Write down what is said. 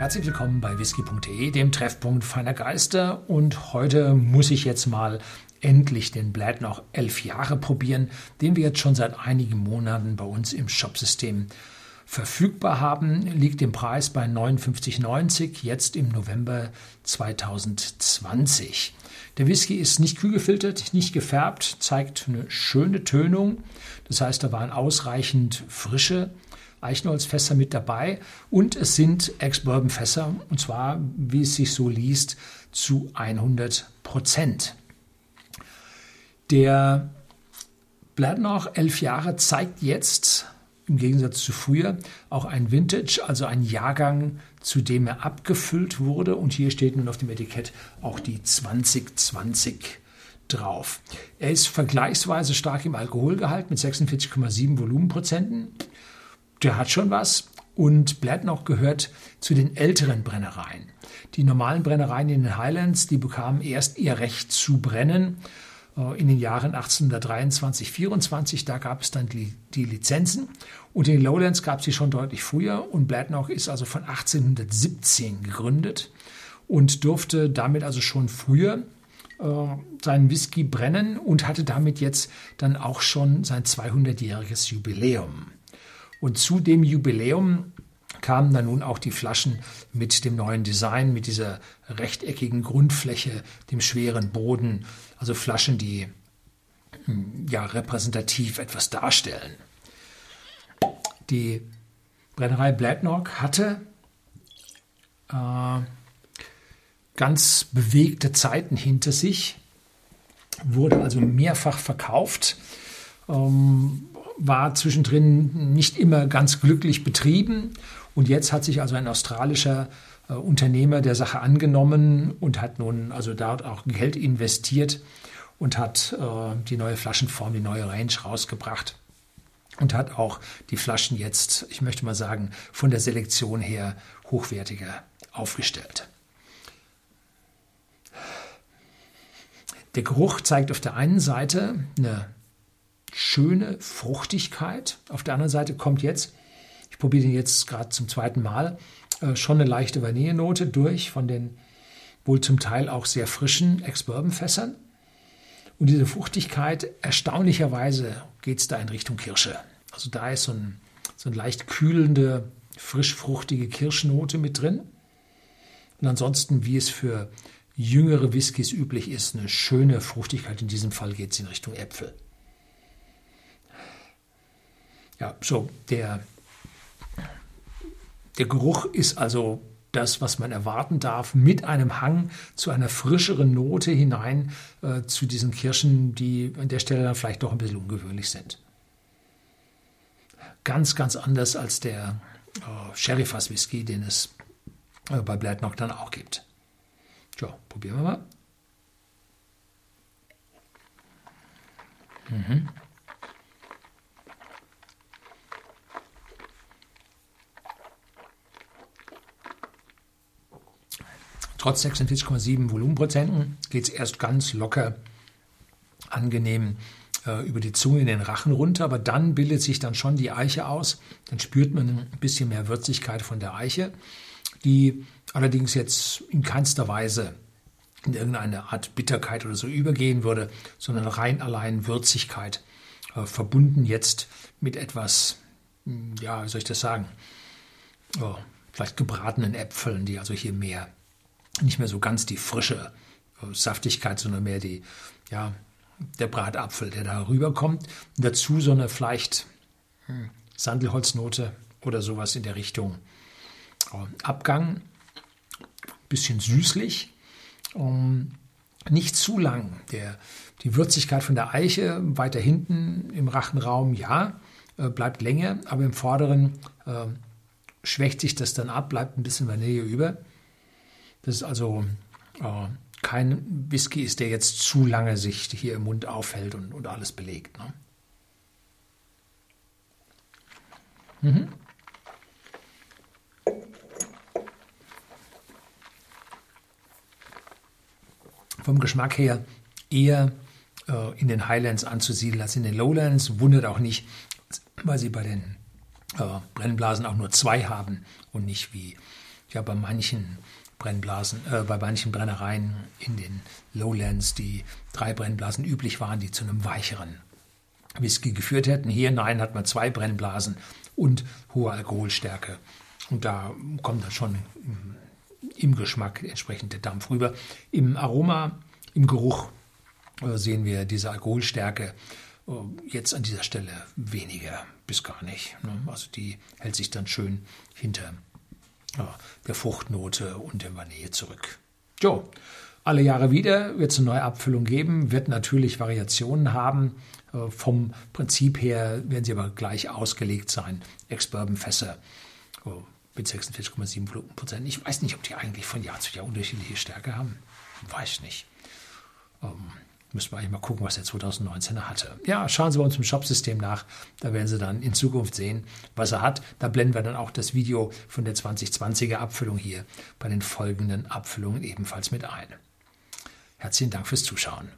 Herzlich willkommen bei whisky.de, dem Treffpunkt feiner Geister. Und heute muss ich jetzt mal endlich den Blad noch elf Jahre probieren, den wir jetzt schon seit einigen Monaten bei uns im Shopsystem verfügbar haben. Liegt im Preis bei 59,90 jetzt im November 2020. Der Whisky ist nicht kühl gefiltert, nicht gefärbt, zeigt eine schöne Tönung. Das heißt, da waren ausreichend frische Eichenholzfässer mit dabei und es sind Ex-Bourbon-Fässer und zwar, wie es sich so liest, zu 100 Prozent. Der Bladnoch elf Jahre zeigt jetzt im Gegensatz zu früher auch ein Vintage, also ein Jahrgang, zu dem er abgefüllt wurde. Und hier steht nun auf dem Etikett auch die 2020 drauf. Er ist vergleichsweise stark im Alkoholgehalt mit 46,7 Volumenprozenten der hat schon was. Und Bladnoch gehört zu den älteren Brennereien. Die normalen Brennereien in den Highlands, die bekamen erst ihr Recht zu brennen äh, in den Jahren 1823, 24. Da gab es dann die, die Lizenzen. Und in den Lowlands gab es sie schon deutlich früher. Und Bladnoch ist also von 1817 gegründet und durfte damit also schon früher äh, seinen Whisky brennen und hatte damit jetzt dann auch schon sein 200-jähriges Jubiläum. Und zu dem Jubiläum kamen dann nun auch die Flaschen mit dem neuen Design, mit dieser rechteckigen Grundfläche, dem schweren Boden, also Flaschen, die hm, ja repräsentativ etwas darstellen. Die Brennerei Bladnock hatte äh, ganz bewegte Zeiten hinter sich, wurde also mehrfach verkauft. Ähm, war zwischendrin nicht immer ganz glücklich betrieben. Und jetzt hat sich also ein australischer äh, Unternehmer der Sache angenommen und hat nun also dort auch Geld investiert und hat äh, die neue Flaschenform, die neue Range rausgebracht und hat auch die Flaschen jetzt, ich möchte mal sagen, von der Selektion her hochwertiger aufgestellt. Der Geruch zeigt auf der einen Seite eine schöne Fruchtigkeit. Auf der anderen Seite kommt jetzt, ich probiere den jetzt gerade zum zweiten Mal, äh, schon eine leichte Vanillenote durch von den wohl zum Teil auch sehr frischen Ex-Bourbon-Fässern. Und diese Fruchtigkeit, erstaunlicherweise geht es da in Richtung Kirsche. Also da ist so ein, so ein leicht kühlende, frisch-fruchtige Kirschnote mit drin. Und ansonsten, wie es für jüngere Whiskys üblich ist, eine schöne Fruchtigkeit. In diesem Fall geht es in Richtung Äpfel. Ja, so, der, der Geruch ist also das, was man erwarten darf, mit einem Hang zu einer frischeren Note hinein äh, zu diesen Kirschen, die an der Stelle dann vielleicht doch ein bisschen ungewöhnlich sind. Ganz, ganz anders als der äh, Sherryfass Whisky, den es äh, bei Bladnock dann auch gibt. So, probieren wir mal. Mhm. Trotz 46,7 Volumenprozenten geht es erst ganz locker, angenehm äh, über die Zunge in den Rachen runter, aber dann bildet sich dann schon die Eiche aus. Dann spürt man ein bisschen mehr Würzigkeit von der Eiche, die allerdings jetzt in keinster Weise in irgendeine Art Bitterkeit oder so übergehen würde, sondern rein allein Würzigkeit, äh, verbunden jetzt mit etwas, hm, ja, wie soll ich das sagen, oh, vielleicht gebratenen Äpfeln, die also hier mehr nicht mehr so ganz die frische äh, Saftigkeit, sondern mehr die, ja, der Bratapfel, der da rüberkommt. Dazu so eine vielleicht hm, Sandelholznote oder sowas in der Richtung. Äh, Abgang, bisschen süßlich, um, nicht zu lang. Der, die Würzigkeit von der Eiche weiter hinten im Rachenraum, ja, äh, bleibt länger, aber im vorderen äh, schwächt sich das dann ab, bleibt ein bisschen Vanille über. Das ist also äh, kein Whisky ist, der jetzt zu lange sich hier im Mund aufhält und, und alles belegt. Ne? Mhm. Vom Geschmack her eher äh, in den Highlands anzusiedeln als in den Lowlands. Wundert auch nicht, weil sie bei den äh, Brennblasen auch nur zwei haben und nicht wie ja bei manchen Brennblasen, äh, bei manchen Brennereien in den Lowlands, die drei Brennblasen üblich waren, die zu einem weicheren Whisky geführt hätten. Hier, nein, hat man zwei Brennblasen und hohe Alkoholstärke. Und da kommt dann schon im Geschmack entsprechend der Dampf rüber. Im Aroma, im Geruch äh, sehen wir diese Alkoholstärke äh, jetzt an dieser Stelle weniger bis gar nicht. Ne? Also die hält sich dann schön hinter der Fruchtnote und der Vanille zurück. Jo, alle Jahre wieder wird es eine neue Abfüllung geben, wird natürlich Variationen haben. Äh, vom Prinzip her werden sie aber gleich ausgelegt sein. Ex-Bourbon-Fässer mit 46,7 Prozent. Ich weiß nicht, ob die eigentlich von Jahr zu Jahr unterschiedliche Stärke haben. Weiß nicht. Ähm, müssen wir eigentlich mal gucken, was der 2019er hatte. Ja, schauen Sie bei uns im Shopsystem nach. Da werden Sie dann in Zukunft sehen, was er hat. Da blenden wir dann auch das Video von der 2020er Abfüllung hier bei den folgenden Abfüllungen ebenfalls mit ein. Herzlichen Dank fürs Zuschauen.